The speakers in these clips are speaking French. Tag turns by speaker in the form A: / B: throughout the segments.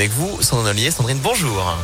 A: Avec vous, Sandrine Ollier. Sandrine, bonjour.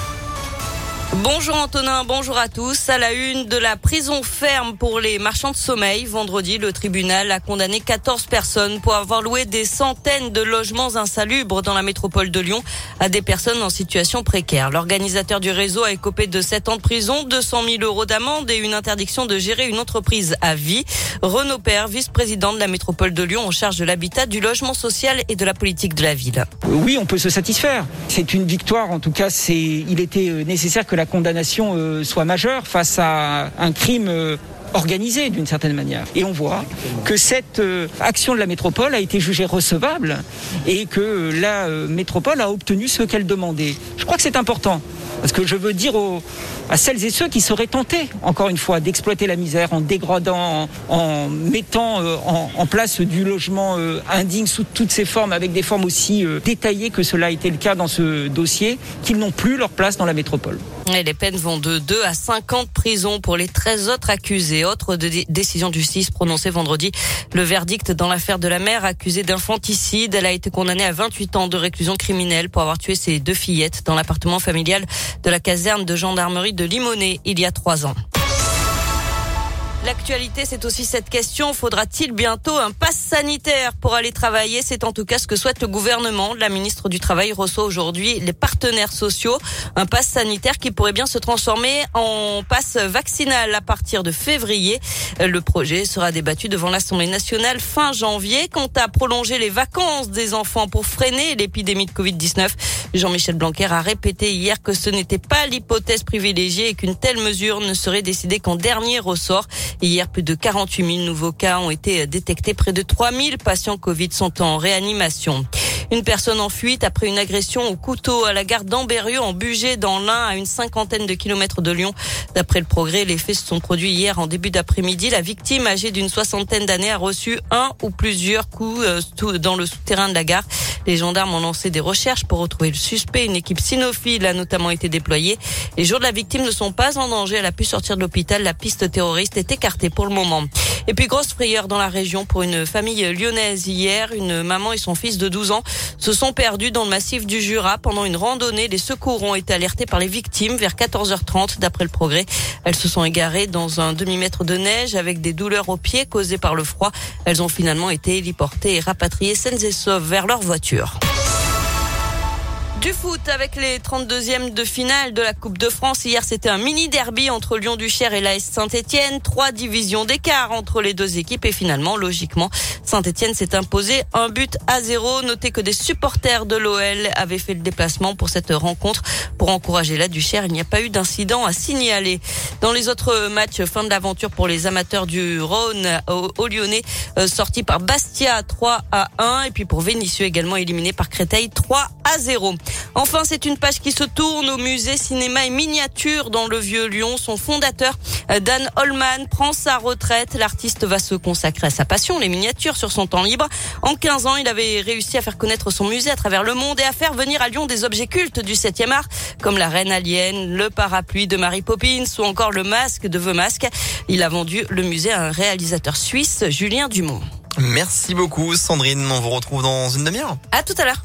B: Bonjour Antonin, bonjour à tous. À la une de la prison ferme pour les marchands de sommeil, vendredi, le tribunal a condamné 14 personnes pour avoir loué des centaines de logements insalubres dans la métropole de Lyon à des personnes en situation précaire. L'organisateur du réseau a écopé de 7 ans de prison, 200 000 euros d'amende et une interdiction de gérer une entreprise à vie. Renaud Père, vice-président de la métropole de Lyon en charge de l'habitat, du logement social et de la politique de la ville.
C: Oui, on peut se satisfaire. C'est une victoire. En tout cas, il était nécessaire que la condamnation euh, soit majeure face à un crime euh, organisé d'une certaine manière. Et on voit que cette euh, action de la métropole a été jugée recevable et que la métropole a obtenu ce qu'elle demandait. Je crois que c'est important. Parce que je veux dire aux, à celles et ceux qui seraient tentés, encore une fois, d'exploiter la misère en dégradant, en, mettant en, en, place du logement indigne sous toutes ses formes, avec des formes aussi détaillées que cela a été le cas dans ce dossier, qu'ils n'ont plus leur place dans la métropole.
B: Les peines vont de 2 à 5 ans de prison pour les 13 autres accusés. Autre de décision de justice prononcée vendredi. Le verdict dans l'affaire de la mère accusée d'infanticide. Elle a été condamnée à 28 ans de réclusion criminelle pour avoir tué ses deux fillettes dans l'appartement familial de la caserne de gendarmerie de Limonest il y a trois ans. L'actualité, c'est aussi cette question. Faudra-t-il bientôt un pass sanitaire pour aller travailler? C'est en tout cas ce que souhaite le gouvernement. La ministre du Travail reçoit aujourd'hui les partenaires sociaux. Un pass sanitaire qui pourrait bien se transformer en passe vaccinal à partir de février. Le projet sera débattu devant l'Assemblée nationale fin janvier. Quant à prolonger les vacances des enfants pour freiner l'épidémie de Covid-19, Jean-Michel Blanquer a répété hier que ce n'était pas l'hypothèse privilégiée et qu'une telle mesure ne serait décidée qu'en dernier ressort. Hier, plus de 48 000 nouveaux cas ont été détectés. Près de 3 000 patients Covid sont en réanimation. Une personne en fuite après une agression au couteau à la gare d'Ambérieu en Bugey dans l'Ain à une cinquantaine de kilomètres de Lyon. D'après le progrès, les faits se sont produits hier en début d'après-midi. La victime âgée d'une soixantaine d'années a reçu un ou plusieurs coups euh, dans le souterrain de la gare. Les gendarmes ont lancé des recherches pour retrouver le suspect. Une équipe cynophile a notamment été déployée. Les jours de la victime ne sont pas en danger. Elle a pu sortir de l'hôpital. La piste terroriste est écartée pour le moment. Et puis grosse frayeur dans la région pour une famille lyonnaise hier. Une maman et son fils de 12 ans se sont perdus dans le massif du Jura pendant une randonnée. Les secours ont été alertés par les victimes vers 14h30 d'après le progrès. Elles se sont égarées dans un demi-mètre de neige avec des douleurs aux pieds causées par le froid. Elles ont finalement été héliportées et rapatriées saines et sauves vers leur voiture. Du foot avec les 32e de finale de la Coupe de France. Hier, c'était un mini derby entre Lyon-Duchère et l'AS Saint-Etienne. Trois divisions d'écart entre les deux équipes et finalement, logiquement, Saint-Etienne s'est imposé un but à zéro. Notez que des supporters de l'OL avaient fait le déplacement pour cette rencontre pour encourager la Duchère. Il n'y a pas eu d'incident à signaler. Dans les autres matchs, fin de l'aventure pour les amateurs du Rhône au, Lyonnais, euh, sorti par Bastia 3 à 1 et puis pour Vénissieux également éliminé par Créteil 3 à 0. Enfin, c'est une page qui se tourne au musée cinéma et miniature dans le Vieux Lyon. Son fondateur, euh, Dan Holman, prend sa retraite. L'artiste va se consacrer à sa passion, les miniatures, sur son temps libre. En 15 ans, il avait réussi à faire connaître son musée à travers le monde et à faire venir à Lyon des objets cultes du 7e art, comme la reine alien, le parapluie de Mary Poppins ou encore le masque de The Mask. Il a vendu le musée à un réalisateur suisse, Julien Dumont.
A: Merci beaucoup, Sandrine. On vous retrouve dans une demi-heure.
B: À tout à l'heure.